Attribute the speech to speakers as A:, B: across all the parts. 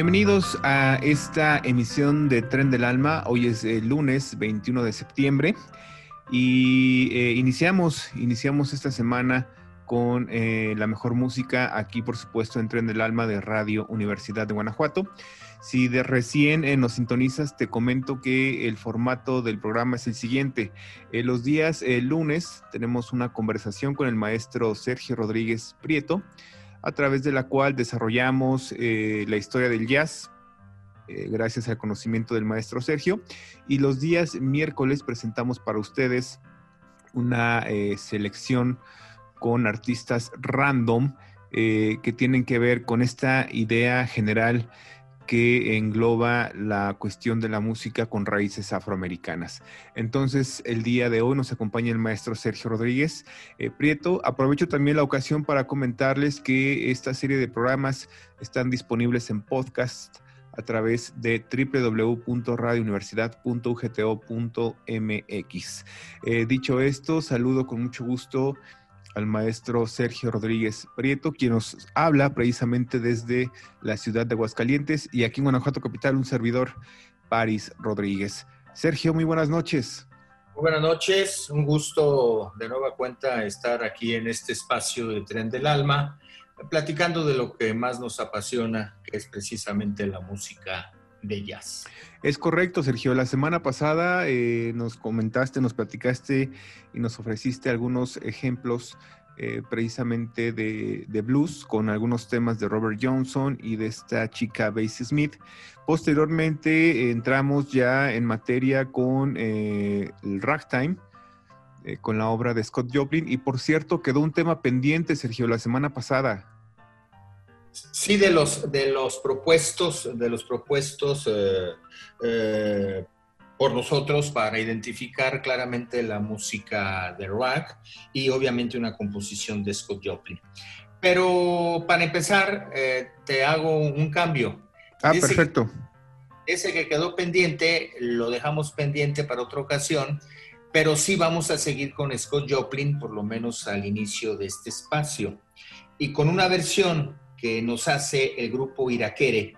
A: Bienvenidos a esta emisión de Tren del Alma. Hoy es el lunes 21 de septiembre y eh, iniciamos, iniciamos esta semana con eh, la mejor música aquí, por supuesto, en Tren del Alma de Radio Universidad de Guanajuato. Si de recién eh, nos sintonizas, te comento que el formato del programa es el siguiente. Eh, los días lunes tenemos una conversación con el maestro Sergio Rodríguez Prieto, a través de la cual desarrollamos la historia del jazz, gracias al conocimiento del maestro Sergio. Y los días miércoles presentamos para ustedes una selección con artistas random eh, que tienen que ver con esta idea general que engloba la cuestión de la música con raíces afroamericanas. Entonces, el día de hoy nos acompaña el maestro Sergio Rodríguez eh, Prieto. Aprovecho también la ocasión para comentarles que esta serie de programas están disponibles en podcast a través de www.radiouniversidad.ugto.mx. Eh, dicho esto, saludo con mucho gusto al maestro Sergio Rodríguez Prieto, quien nos habla precisamente desde la ciudad de Aguascalientes y aquí en Guanajuato Capital un servidor, Paris Rodríguez. Sergio, muy buenas noches.
B: Muy buenas noches, un gusto de nueva cuenta estar aquí en este espacio de Tren del Alma, platicando de lo que más nos apasiona, que es precisamente la música de jazz.
A: Es correcto, Sergio. La semana pasada eh, nos comentaste, nos platicaste y nos ofreciste algunos ejemplos eh, precisamente de, blues con algunos temas de Robert Johnson y de esta chica Basie Smith. Posteriormente entramos ya en materia con eh, el ragtime, con la obra de Scott Joplin. Y por cierto, quedó un tema pendiente, Sergio, la semana pasada.
B: Sí, de los, de los propuestos, de los propuestos eh, eh, por nosotros para identificar claramente la música de rock y obviamente una composición de Scott Joplin. Pero para empezar, eh, te hago un cambio.
A: Ah, perfecto.
B: ese que quedó pendiente, lo dejamos pendiente para otra ocasión, pero sí vamos a seguir con Scott Joplin, por lo menos al inicio de este espacio. Y con una versión que nos hace el grupo Iraquere.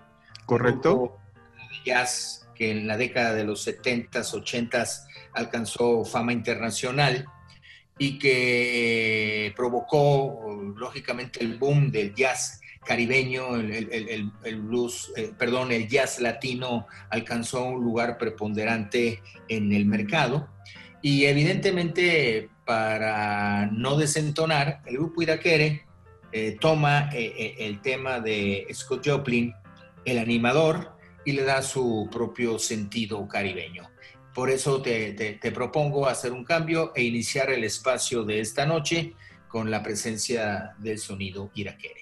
A: Correcto.
B: de jazz que en la década de los 70s, 80s alcanzó fama internacional y que provocó, lógicamente, el boom del jazz caribeño, el, blues, eh, perdón, el jazz latino alcanzó un lugar preponderante en el mercado. Y evidentemente, para no desentonar, el grupo Iraquere eh, toma eh, eh, el tema de Scott Joplin, el animador, y le da su propio sentido caribeño. Por eso te, te propongo hacer un cambio e iniciar el espacio de esta noche con la presencia del sonido iraquere.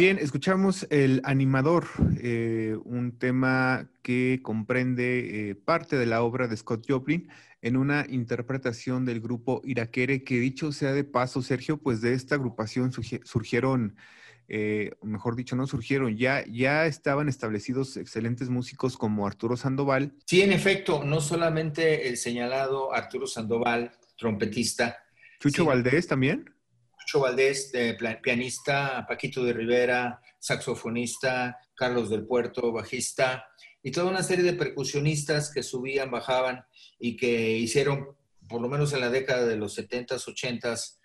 A: Bien, escuchamos El Animador, eh, un tema que comprende eh, parte de la obra de Scott Joplin en una interpretación del grupo Iraquere, que dicho sea de paso, Sergio, pues de esta agrupación surgieron, eh, mejor dicho, no surgieron, ya, ya estaban establecidos excelentes músicos como Arturo Sandoval.
B: Sí, en efecto, no solamente el señalado Arturo Sandoval, trompetista.
A: Chucho Valdés también.
B: Chucho Valdés, pianista, Paquito de Rivera, saxofonista, Carlos del Puerto, bajista, y toda una serie de percusionistas que subían, bajaban y que hicieron, por lo menos en la década de los 70s, 80s,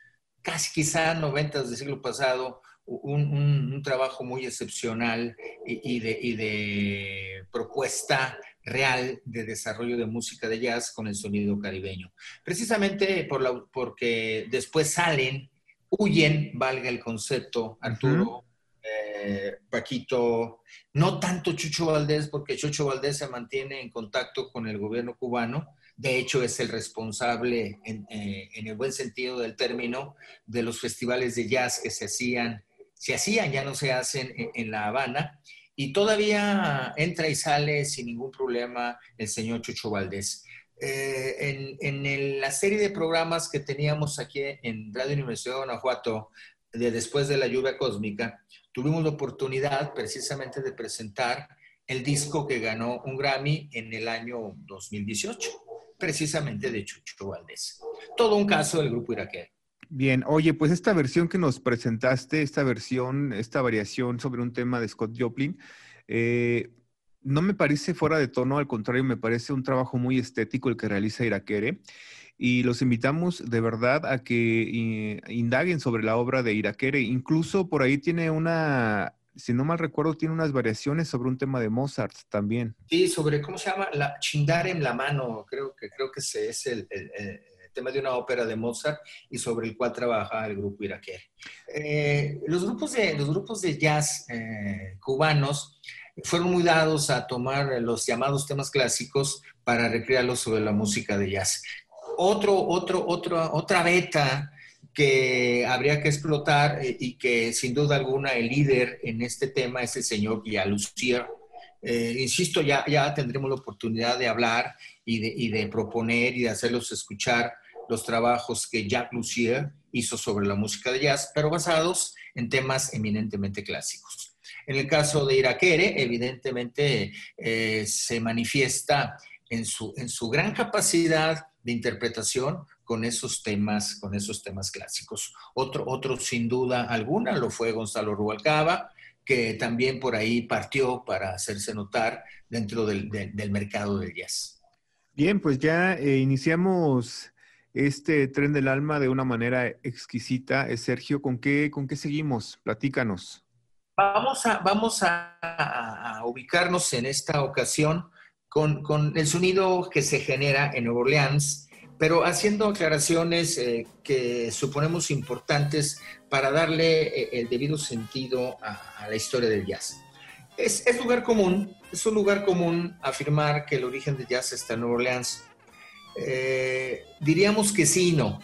B: casi quizá 90s del siglo pasado, un, trabajo muy excepcional y, de, y, de, propuesta real de desarrollo de música de jazz con el sonido caribeño. Precisamente por la, porque después salen huyen, valga el concepto, Arturo, eh, Paquito, no tanto Chucho Valdés, porque Chucho Valdés se mantiene en contacto con el gobierno cubano, de hecho es el responsable, en, eh, el buen sentido del término, de los festivales de jazz que se hacían, se hacían, ya no se hacen en La Habana, y todavía entra y sale sin ningún problema el señor Chucho Valdés. Eh, en, la serie de programas que teníamos aquí en Radio Universidad de Guanajuato, de después de la lluvia cósmica, tuvimos la oportunidad precisamente de presentar el disco que ganó un Grammy en el año 2018, precisamente de Chucho Valdés. Todo un caso del grupo iraquí.
A: Bien, oye, pues esta versión que nos presentaste, esta versión, esta variación sobre un tema de Scott Joplin, eh, no me parece fuera de tono, al contrario, me parece un trabajo muy estético el que realiza Iraquere. Y los invitamos de verdad a que indaguen sobre la obra de Iraquere. Incluso por ahí tiene una, si no mal recuerdo, tiene unas variaciones sobre un tema de Mozart también.
B: Sí, sobre, ¿cómo se llama? La Chindar en la mano, creo que, creo que ese es el, tema de una ópera de Mozart y sobre el cual trabaja el grupo Iraquere. Eh, los, grupos de, los grupos de jazz eh, cubanos fueron muy dados a tomar los llamados temas clásicos para recrearlos sobre la música de jazz. Otro, otro, otro, otra beta que habría que explotar eh, y que sin duda alguna el líder en este tema es el señor Guy Lucier. Eh, insisto, ya, ya tendremos la oportunidad de hablar y de, y de, proponer y de hacerlos escuchar los trabajos que Jacques Lucier hizo sobre la música de jazz, pero basados en temas eminentemente clásicos. En el caso de Iraquere, evidentemente eh, se manifiesta en su, en su gran capacidad de interpretación con esos temas, con esos temas clásicos. Otro, otro sin duda alguna lo fue Gonzalo Rubalcaba, que también por ahí partió para hacerse notar dentro del, mercado del jazz.
A: Bien, pues ya eh, iniciamos este tren del alma de una manera exquisita. Sergio, ¿con qué, con qué seguimos? Platícanos.
B: Vamos a, ubicarnos en esta ocasión con, el sonido que se genera en Nueva Orleans, pero haciendo aclaraciones eh, que suponemos importantes para darle eh, el debido sentido a, la historia del jazz. Es, lugar común, es un lugar común afirmar que el origen del jazz está en Nueva Orleans. Eh, diríamos que sí y no,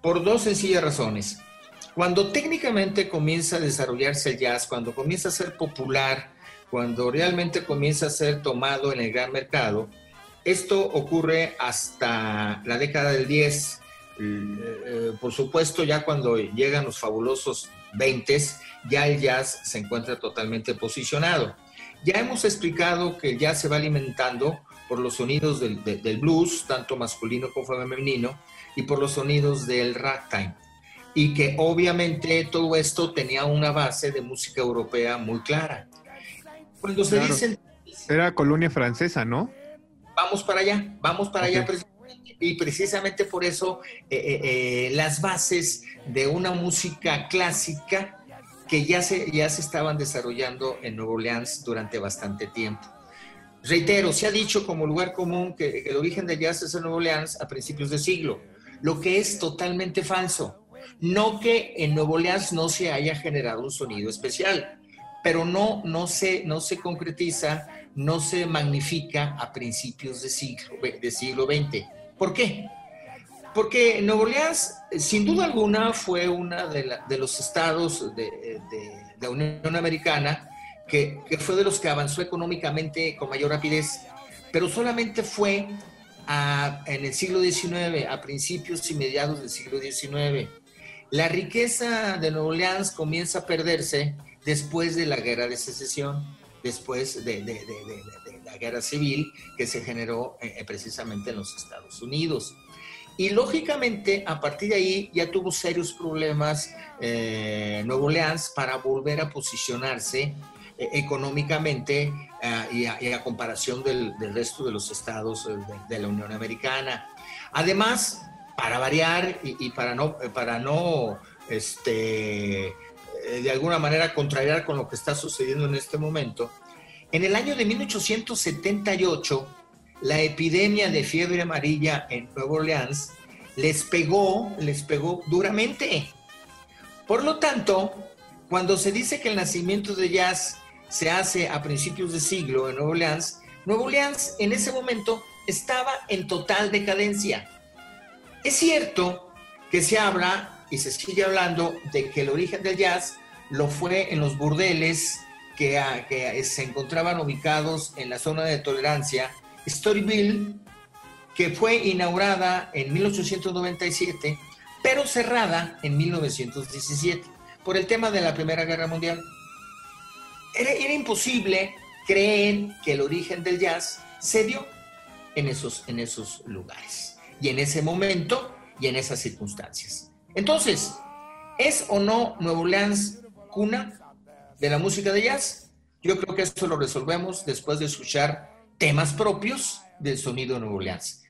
B: por dos sencillas razones. Cuando técnicamente comienza a desarrollarse el jazz, cuando comienza a ser popular, cuando realmente comienza a ser tomado en el gran mercado, esto ocurre hasta la década del 10, Eh, por supuesto, ya cuando llegan los fabulosos 20, ya el jazz se encuentra totalmente posicionado. Ya hemos explicado que el jazz se va alimentando por los sonidos del, del blues, tanto masculino como femenino, y por los sonidos del ragtime. Y que obviamente todo esto tenía una base de música europea muy clara. Cuando se dice...
A: Era colonia francesa, ¿no?
B: Vamos para allá, vamos para allá y precisamente por eso eh, eh, eh, las bases de una música clásica que ya se, ya se estaban desarrollando en Nueva Orleans durante bastante tiempo. Reitero, se ha dicho como lugar común que el origen de jazz es en Nueva Orleans a principios de siglo, lo que es totalmente falso. No que en Nueva Orleans no se haya generado un sonido especial, pero no, no, se, no se concretiza, no se magnifica a principios de siglo, de siglo XX. ¿Por qué? Porque Nueva Orleans, sin duda alguna, fue uno de, los estados de, la Unión Americana que, fue de los que avanzó económicamente con mayor rapidez, pero solamente fue en el siglo XIX, a principios y mediados del siglo XIX. La riqueza de Nueva Orleans comienza a perderse después de la guerra de secesión, después de, la guerra civil que se generó eh, precisamente en los Estados Unidos. Y lógicamente, a partir de ahí ya tuvo serios problemas eh, Nuevo Orleans para volver a posicionarse eh, económicamente y, a, comparación del, resto de los estados de, la Unión Americana. Además, para variar y, para no, para no este, de alguna manera contrariar con lo que está sucediendo en este momento, en el año de 1878, la epidemia de fiebre amarilla en Nueva Orleans les pegó, les pegó duramente. Por lo tanto, cuando se dice que el nacimiento de jazz se hace a principios de siglo en Nueva Orleans, Nueva Orleans en ese momento estaba en total decadencia. Es cierto que se habla y se sigue hablando de que el origen del jazz lo fue en los burdeles que, se encontraban ubicados en la zona de tolerancia, Storyville, que fue inaugurada en 1897, pero cerrada en 1917 por el tema de la Primera Guerra Mundial. Era, era, imposible creer que el origen del jazz se dio en esos, en esos lugares y en ese momento y en esas circunstancias. Entonces, ¿es o no Nuevo Orleans cuna de la música de jazz? Yo creo que esto lo resolvemos después de escuchar temas propios del sonido de Nuevo Orleans.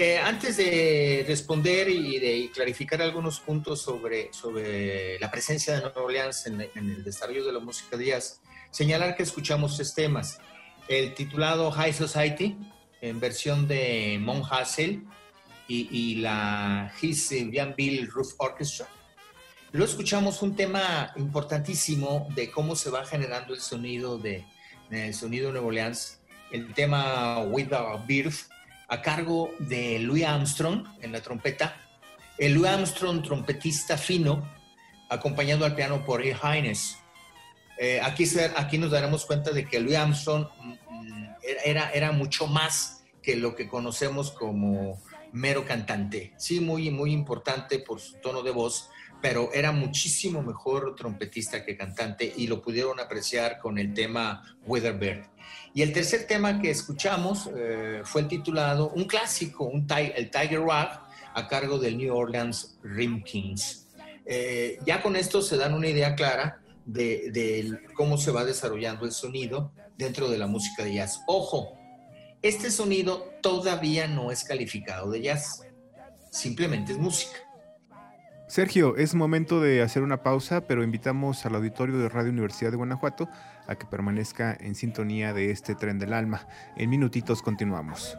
B: Eh, antes de responder y de clarificar algunos puntos sobre, sobre la presencia de Nueva Orleans en, el desarrollo de la música de jazz, señalar que escuchamos tres temas. El titulado High Society, en versión de Mon Hassel, y, y la His Bill Roof Orchestra. Luego escuchamos un tema importantísimo de cómo se va generando el sonido de el sonido de Nueva Orleans, el tema With a Birth, a cargo de Louis Armstrong en la trompeta. El Louis Armstrong, trompetista fino, acompañado al piano por E. Hines. Eh, aquí, aquí nos daremos cuenta de que Louis Armstrong mm, era, era mucho más que lo que conocemos como mero cantante. Sí, muy, muy importante por su tono de voz, pero era muchísimo mejor trompetista que cantante y lo pudieron apreciar con el tema Weatherbird. Y el tercer tema que escuchamos eh, fue el titulado, un clásico, el Tiger Rock, a cargo del New Orleans Rim Kings. Eh, ya con esto se dan una idea clara de, de, cómo se va desarrollando el sonido dentro de la música de jazz. Ojo, este sonido todavía no es calificado de jazz, simplemente es música.
A: Sergio, es momento de hacer una pausa, pero invitamos al auditorio de Radio Universidad de Guanajuato a que permanezca en sintonía de este tren del alma. En minutitos continuamos.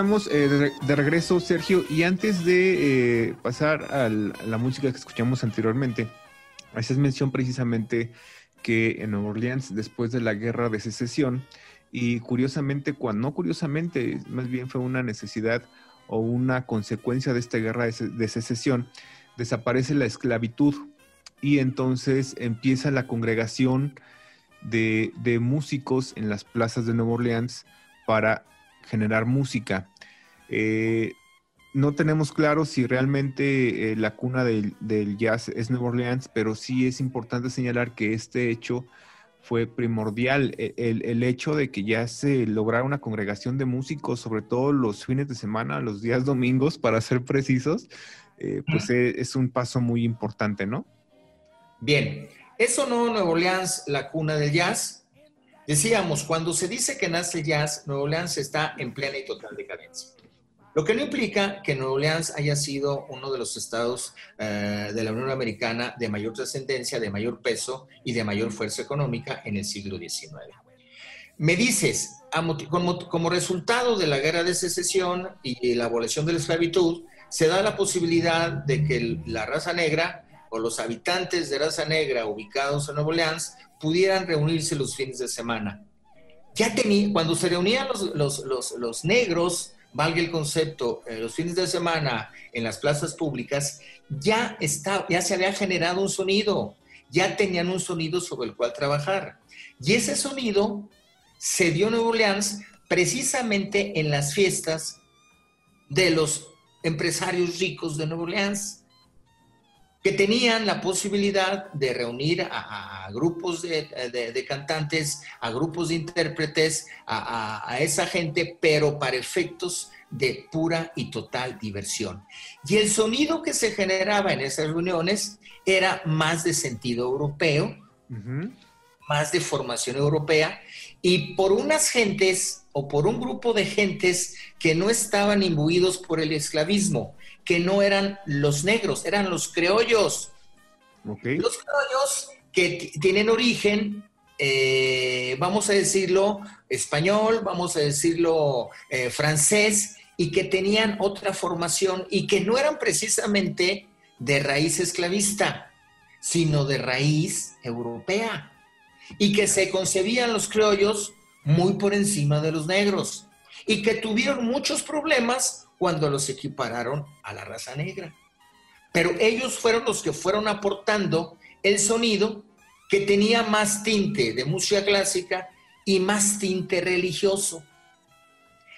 A: Eh, de, regreso, Sergio, y antes de eh, pasar a la música que escuchamos anteriormente, haces mención precisamente que en Nueva Orleans, después de la guerra de secesión, y curiosamente, cuando no curiosamente, más bien fue una necesidad o una consecuencia de esta guerra de secesión, desaparece la esclavitud y entonces empieza la congregación de, de músicos en las plazas de Nueva Orleans para generar música. Eh, no tenemos claro si realmente eh, la cuna del, jazz es Nueva Orleans, pero sí es importante señalar que este hecho fue primordial. E, el, hecho de que ya se lograra una congregación de músicos, sobre todo los fines de semana, los días domingos, para ser precisos, eh, pues e, es, un paso muy importante, ¿no?
B: Bien, ¿eso no Nueva Orleans la cuna del jazz? Decíamos, cuando se dice que nace jazz, Nueva Orleans está en plena y total decadencia. Lo que no implica que Nueva Orleans haya sido uno de los estados eh, de la Unión Americana de mayor trascendencia, de mayor peso y de mayor fuerza económica en el siglo XIX. Me dices, como, como resultado de la guerra de secesión y la abolición de la esclavitud, se da la posibilidad de que la raza negra o los habitantes de raza negra ubicados en Nueva Orleans pudieran reunirse los fines de semana. Ya tenía, cuando se reunían los, negros, valga el concepto, eh, los fines de semana en las plazas públicas, ya, está, ya se había generado un sonido, ya tenían un sonido sobre el cual trabajar. Y ese sonido se dio en Nueva Orleans precisamente en las fiestas de los empresarios ricos de Nueva Orleans que tenían la posibilidad de reunir a, grupos de, cantantes, a grupos de intérpretes, a, esa gente, pero para efectos de pura y total diversión. Y el sonido que se generaba en esas reuniones era más de sentido europeo, más de formación europea, y por unas gentes o por un grupo de gentes que no estaban imbuidos por el esclavismo, que no eran los negros, eran los criollos. Los criollos que tienen origen, eh, vamos a decirlo, español, vamos a decirlo, eh, francés, y que tenían otra formación y que no eran precisamente de raíz esclavista, sino de raíz europea, y que se concebían los criollos muy por encima de los negros, y que tuvieron muchos problemas cuando los equipararon a la raza negra. Pero ellos fueron los que fueron aportando el sonido que tenía más tinte de música clásica y más tinte religioso.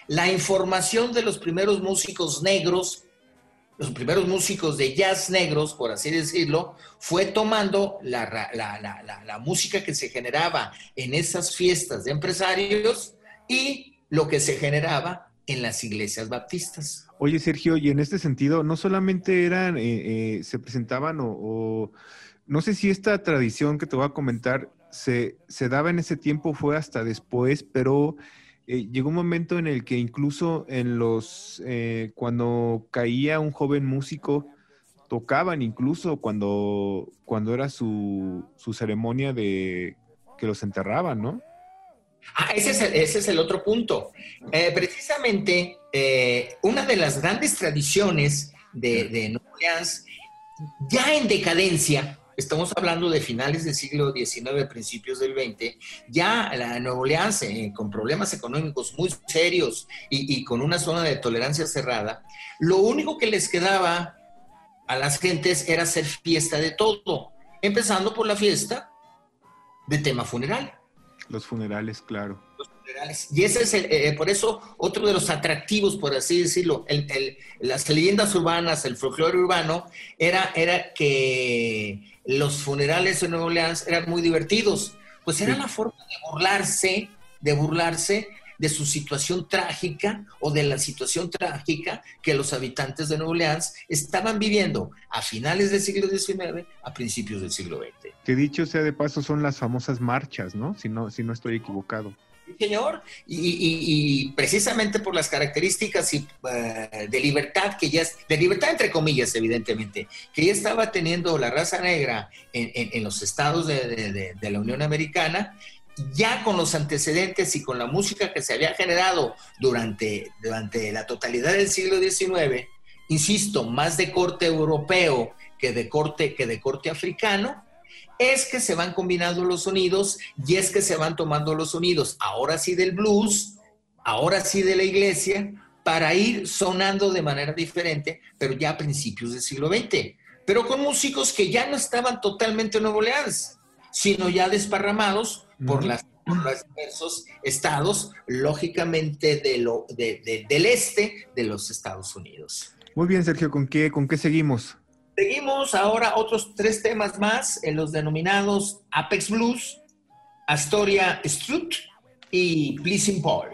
B: La información de los primeros músicos negros, los primeros músicos de jazz negros, por así decirlo, fue tomando la, la, música que se generaba en esas fiestas de empresarios y lo que se generaba en las iglesias baptistas.
A: Oye, Sergio, y en este sentido, no solamente eran, eh, eh, se presentaban o, no sé si esta tradición que te voy a comentar se, se daba en ese tiempo, fue hasta después, pero eh, llegó un momento en el que incluso en los, eh, cuando caía un joven músico, tocaban incluso cuando, cuando era su, su ceremonia de que los enterraban, ¿no?
B: Ah, ese es el, otro punto. Eh, precisamente, una de las grandes tradiciones de, de Nueva Orleans, ya en decadencia, estamos hablando de finales del siglo XIX, principios del XX, ya la Nueva Orleans, eh, con problemas económicos muy serios y, con una zona de tolerancia cerrada, lo único que les quedaba a las gentes era hacer fiesta de todo, empezando por la fiesta de tema funeral.
A: Los funerales, claro.
B: Y ese es, el, eh, por eso, otro de los atractivos, por así decirlo, las leyendas urbanas, el folclore urbano, era, era que los funerales en Nueva Orleans eran muy divertidos. Pues era la forma de burlarse, de burlarse de su situación trágica o de la situación trágica que los habitantes de Nueva Orleans estaban viviendo a finales del siglo XIX, a principios del siglo XX.
A: Que dicho sea de paso, son las famosas marchas, ¿no? Si no, si no estoy equivocado
B: señor, y, precisamente por las características eh, de libertad que ya, de libertad entre comillas, evidentemente, que ya estaba teniendo la raza negra en, los estados de, la Unión Americana, ya con los antecedentes y con la música que se había generado durante, durante la totalidad del siglo XIX, insisto, más de corte europeo que de corte, que de corte africano, es que se van combinando los sonidos y es que se van tomando los sonidos, ahora sí del blues, ahora sí de la iglesia, para ir sonando de manera diferente, pero ya a principios del siglo XX, pero con músicos que ya no estaban totalmente en Nuevo Orleans, sino ya desparramados por, las, los diversos estados, lógicamente de lo, del este de los Estados Unidos.
A: Muy bien, Sergio, ¿con qué, con qué seguimos?
B: Seguimos ahora otros tres temas más en los denominados Apex Blues, Astoria Strut y Pleasing Paul.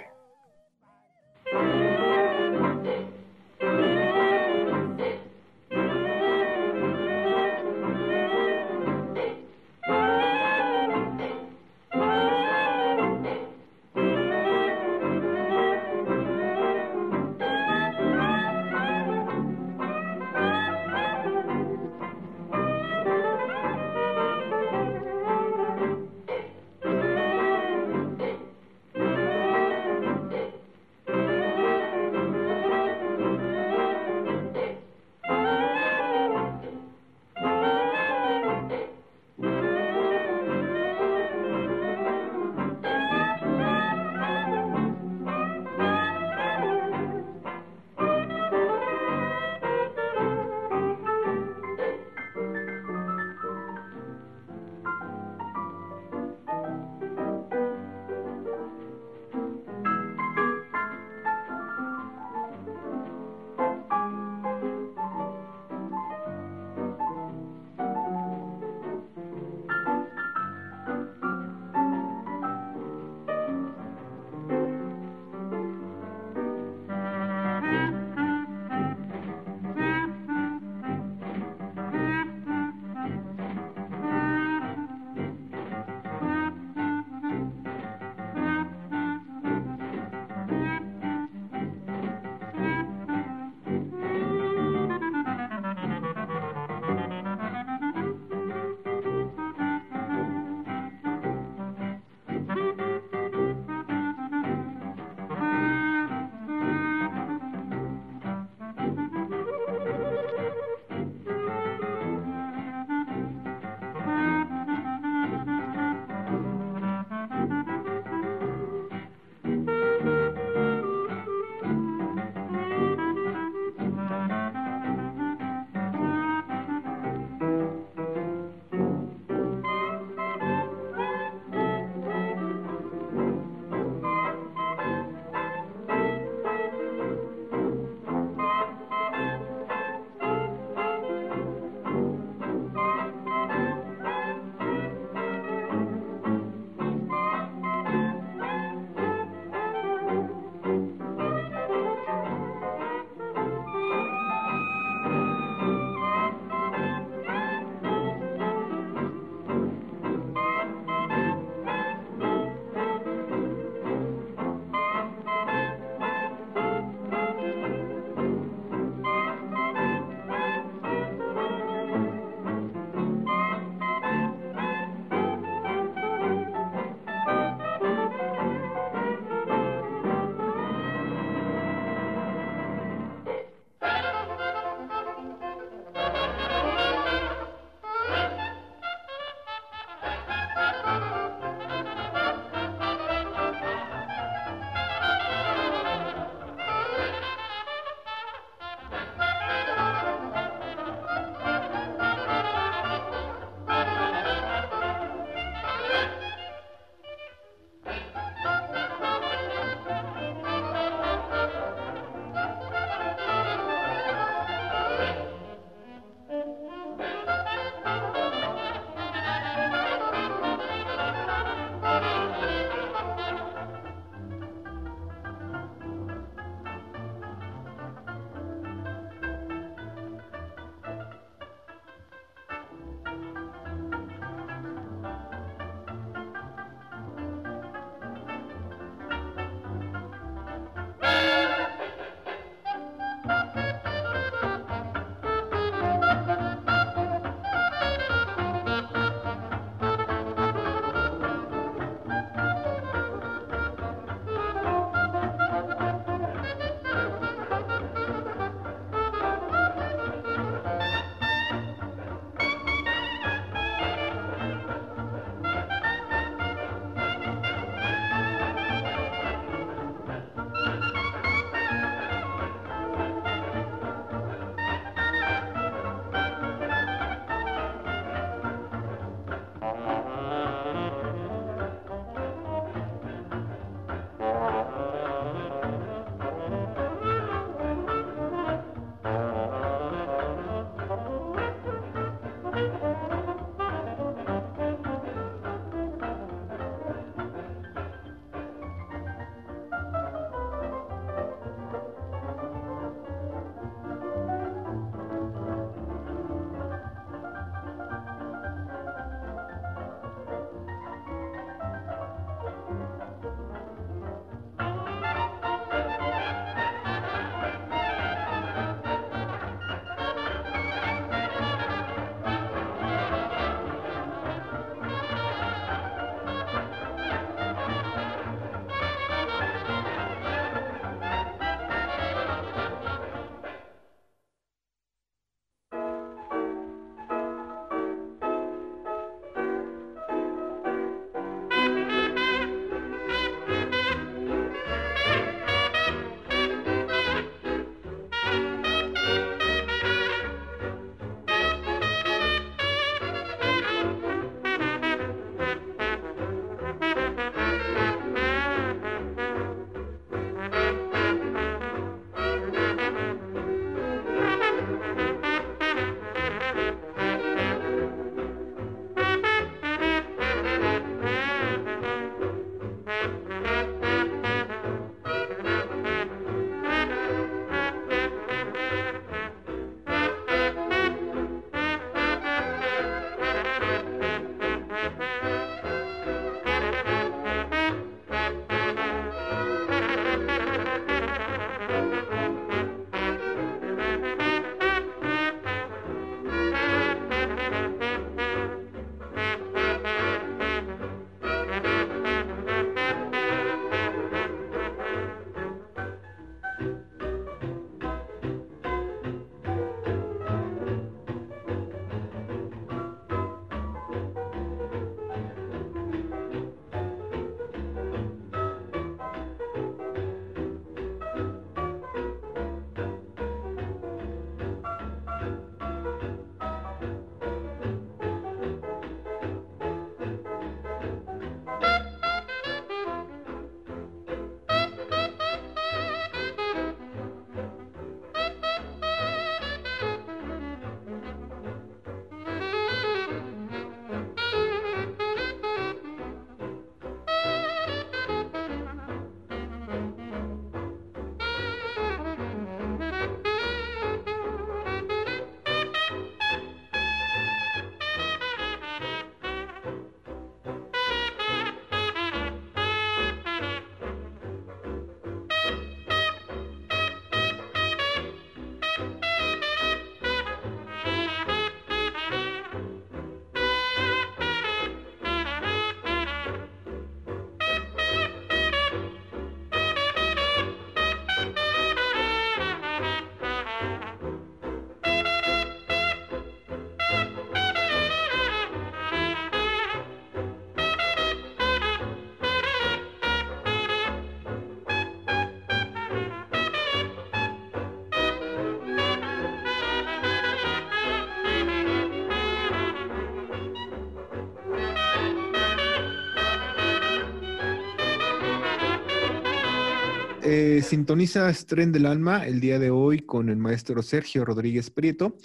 A: Sintonizas Tren del Alma el día de hoy con el maestro Sergio Rodríguez Prieto,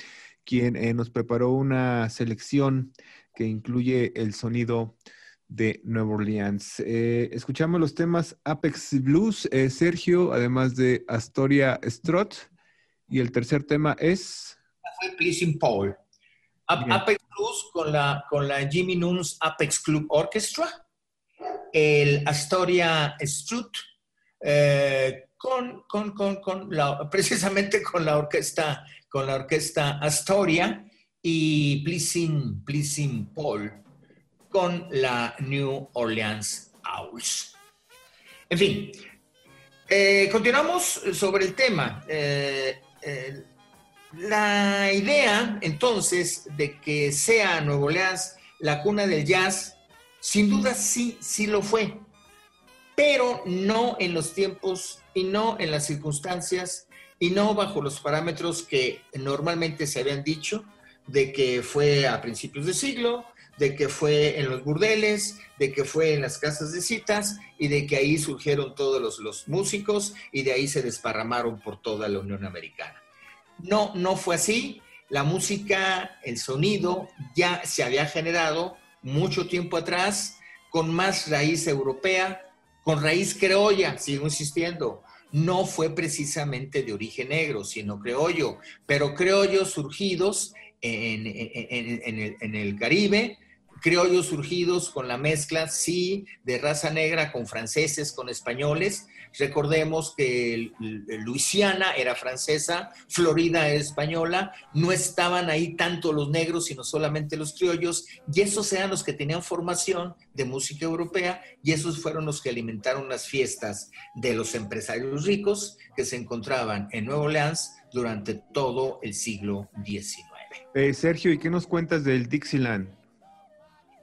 A: quien eh, nos preparó una selección que incluye el sonido de Nueva Orleans. Eh, escuchamos los temas Apex Blues, eh, Sergio, además de Astoria Strut, y el tercer tema es...
B: Fue Pleasing Paul. Apex Blues con la, con la Jimmy Nunes Apex Club Orchestra, el Astoria Strut, eh, con, con, con, con la, precisamente con la orquesta, con la orquesta Astoria y Pleasing, Pleasing Paul con la New Orleans Owls. En fin, eh, continuamos sobre el tema. Eh, eh, la idea entonces de que sea Nueva Orleans la cuna del jazz, sin duda sí, sí lo fue, pero no en los tiempos y no en las circunstancias y no bajo los parámetros que normalmente se habían dicho de que fue a principios de siglo, de que fue en los burdeles, de que fue en las casas de citas y de que ahí surgieron todos los, los, músicos y de ahí se desparramaron por toda la Unión Americana. No, no fue así. La música, el sonido ya se había generado mucho tiempo atrás con más raíz europea, con raíz criolla, sigo insistiendo. No fue precisamente de origen negro, sino criollo, pero criollos surgidos en, el, Caribe, criollos surgidos con la mezcla, sí, de raza negra con franceses, con españoles. Recordemos que Luisiana era francesa, Florida era española, no estaban ahí tanto los negros, sino solamente los criollos, y esos eran los que tenían formación de música europea, y esos fueron los que alimentaron las fiestas de los empresarios ricos que se encontraban en Nueva Orleans durante todo el siglo XIX.
A: Eh, Sergio, ¿y qué nos cuentas del Dixieland?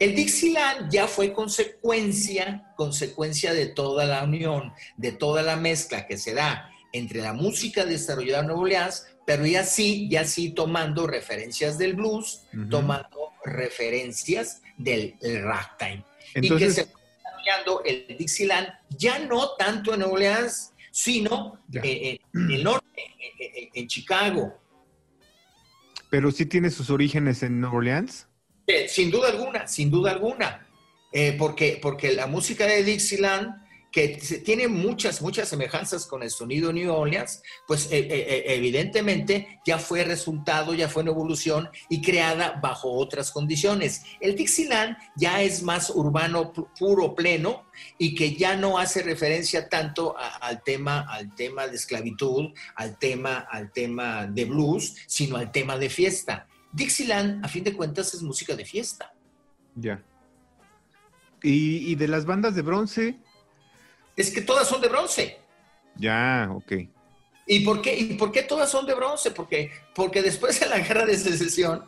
B: El Dixieland ya fue consecuencia, consecuencia de toda la unión, de toda la mezcla que se da entre la música desarrollada en Nueva Orleans, pero ya sí, ya sí tomando referencias del blues, uh -huh. tomando referencias del ragtime. Entonces, y que se fue desarrollando el Dixieland ya no tanto en Nueva Orleans, sino en, en, el norte, en, en Chicago.
A: Pero sí tiene sus orígenes en Nueva Orleans.
B: Eh, sin duda alguna, sin duda alguna. Eh, porque, porque la música de Dixieland, que tiene muchas, muchas semejanzas con el sonido New Orleans, pues eh, evidentemente ya fue resultado, ya fue en evolución y creada bajo otras condiciones. El Dixieland ya es más urbano puro, pleno, y que ya no hace referencia tanto al, tema, al tema de esclavitud, al tema, al tema de blues, sino al tema de fiesta. Dixieland, a fin de cuentas, es música de fiesta.
A: Ya. ¿Y, ¿Y, de las bandas de bronce?
B: Es que todas son de bronce.
A: Ya, ok.
B: ¿Y por qué, y por qué todas son de bronce? Porque, porque después de la guerra de secesión,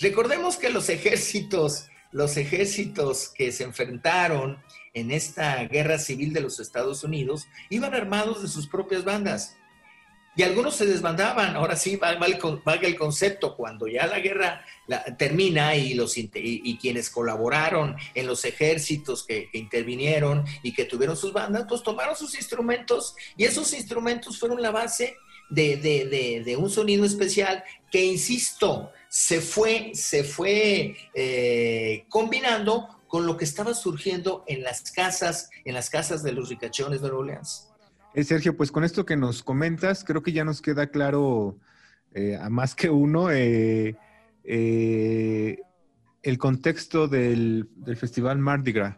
B: recordemos que los ejércitos, los ejércitos que se enfrentaron en esta guerra civil de los Estados Unidos, iban armados de sus propias bandas. Y algunos se desbandaban, ahora sí valga el, el concepto, cuando ya la guerra termina y, los, y, y, quienes colaboraron en los ejércitos que, intervinieron y que tuvieron sus bandas, pues tomaron sus instrumentos y esos instrumentos fueron la base de, de, de, de un sonido especial que, insisto, se fue, se fue eh, combinando con lo que estaba surgiendo en las casas, en las casas de los ricachones de Orleans.
A: Eh, Sergio, pues con esto que nos comentas, creo que ya nos queda claro eh, a más que uno eh, eh, el contexto del, del, Festival Mardi Gras.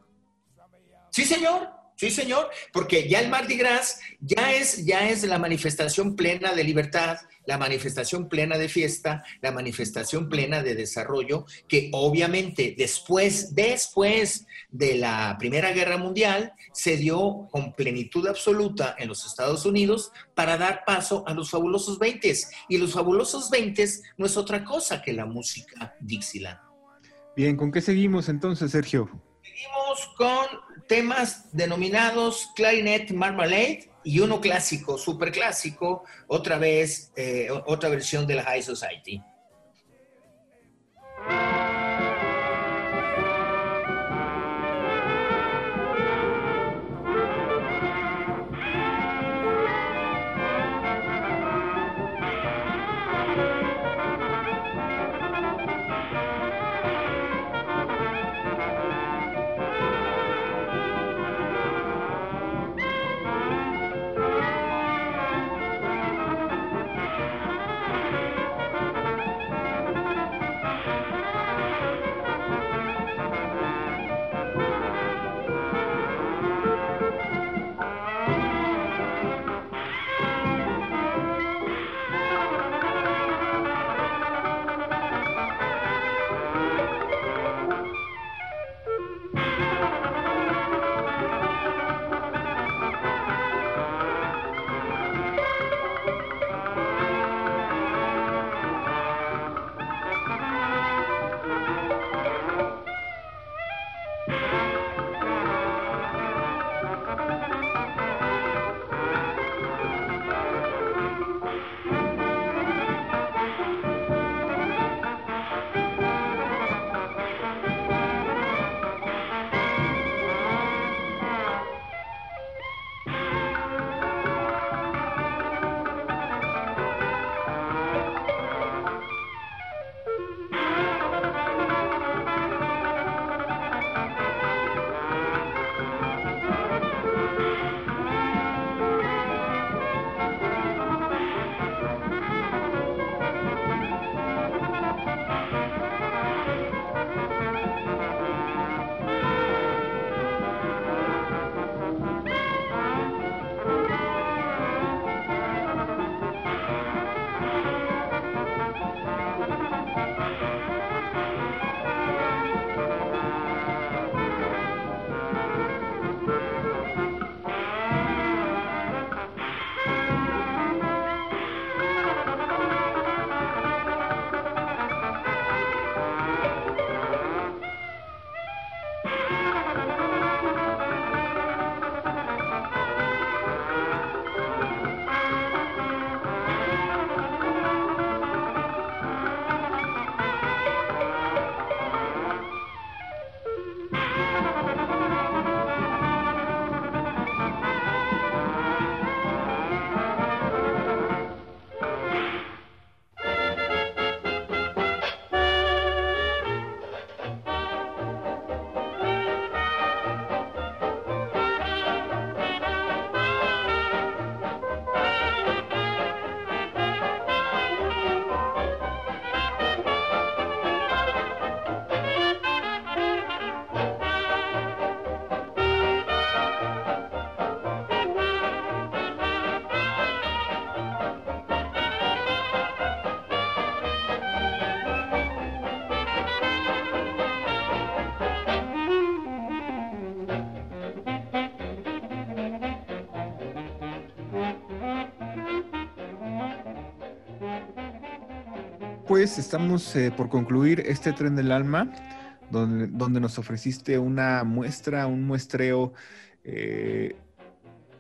B: Sí, señor, sí, señor, porque ya el Mardi Gras ya es, ya es la manifestación plena de libertad, la manifestación plena de fiesta, la manifestación plena de desarrollo, que obviamente después, después de la Primera Guerra Mundial, se dio con plenitud absoluta en los Estados Unidos para dar paso a los fabulosos 20. Y los fabulosos 20 no es otra cosa que la música Dixieland.
A: Bien, ¿con qué seguimos entonces, Sergio?
B: Seguimos con temas denominados Clarinet Marmalade y uno clásico, súper clásico, otra vez, eh, otra versión de la High Society.
A: Pues estamos eh, por concluir este tren del alma, donde, donde nos ofreciste una muestra, un muestreo eh,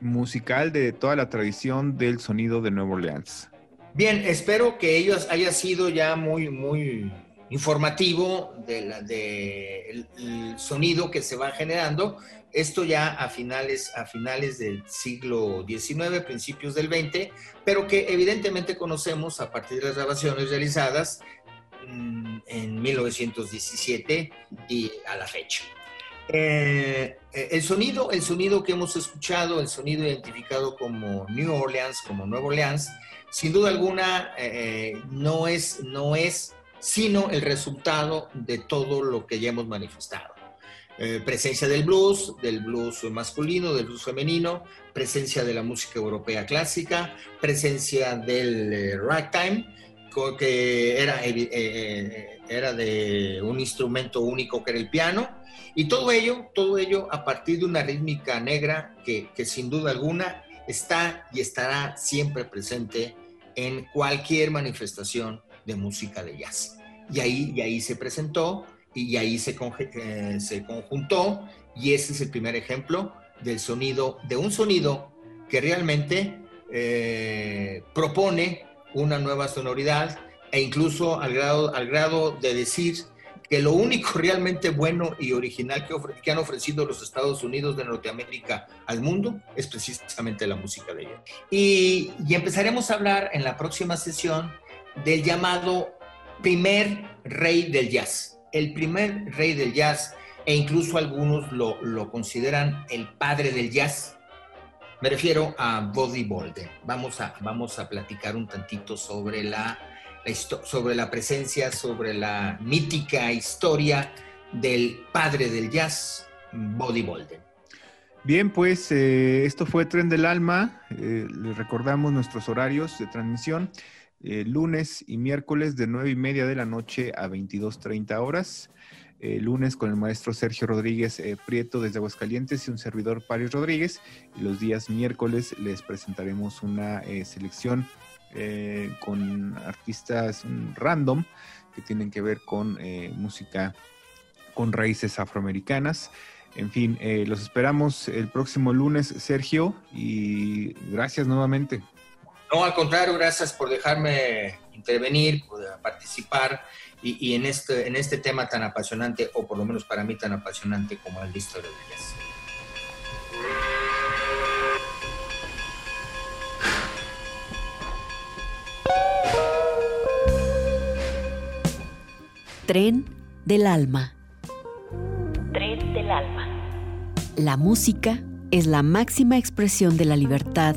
A: musical de toda la tradición del sonido de Nueva Orleans.
B: Bien, espero que ellos haya sido ya muy, muy informativo del de el sonido que se va generando. Esto ya a finales, a finales del siglo XIX, principios del XX, pero que evidentemente conocemos a partir de las grabaciones realizadas mm, en 1917 y a la fecha. Eh, el, sonido, el sonido que hemos escuchado, el sonido identificado como New Orleans, como Nueva Orleans, sin duda alguna eh, no, es, no es sino el resultado de todo lo que ya hemos manifestado. Eh, presencia del blues, del blues masculino, del blues femenino, presencia de la música europea clásica, presencia del eh, ragtime, que era, eh, era de un instrumento único que era el piano, y todo ello, todo ello a partir de una rítmica negra que, que sin duda alguna está y estará siempre presente en cualquier manifestación de música de jazz. Y ahí, y ahí se presentó y ahí se, eh, se conjuntó y ese es el primer ejemplo del sonido, de un sonido que realmente eh, propone una nueva sonoridad e incluso al grado, al grado de decir que lo único realmente bueno y original que, que, han ofrecido los Estados Unidos de Norteamérica al mundo es precisamente la música de ella. Y, y empezaremos a hablar en la próxima sesión del llamado primer rey del jazz, el primer rey del jazz, e incluso algunos lo, consideran el padre del jazz. Me refiero a Buddy Bolden. Vamos a, vamos a platicar un tantito sobre la, sobre la presencia, sobre la mítica historia del padre del jazz, Buddy Bolden.
A: Bien, pues eh, esto fue Tren del Alma. Eh, les recordamos nuestros horarios de transmisión. Eh, lunes y miércoles de 9 y media de la noche a 22.30 horas. Eh, lunes con el maestro Sergio Rodríguez eh, Prieto desde Aguascalientes y un servidor Paris Rodríguez. Y los días miércoles les presentaremos una selección con artistas random que tienen que ver con música con raíces afroamericanas. En fin, los esperamos el próximo lunes, Sergio, y gracias nuevamente.
B: No, al contrario, gracias por dejarme intervenir, por participar y, en, este, en este tema tan apasionante, o por lo menos para mí tan apasionante como el de historia del jazz.
C: Tren del alma.
D: Tren del alma.
C: La música es la máxima expresión de la libertad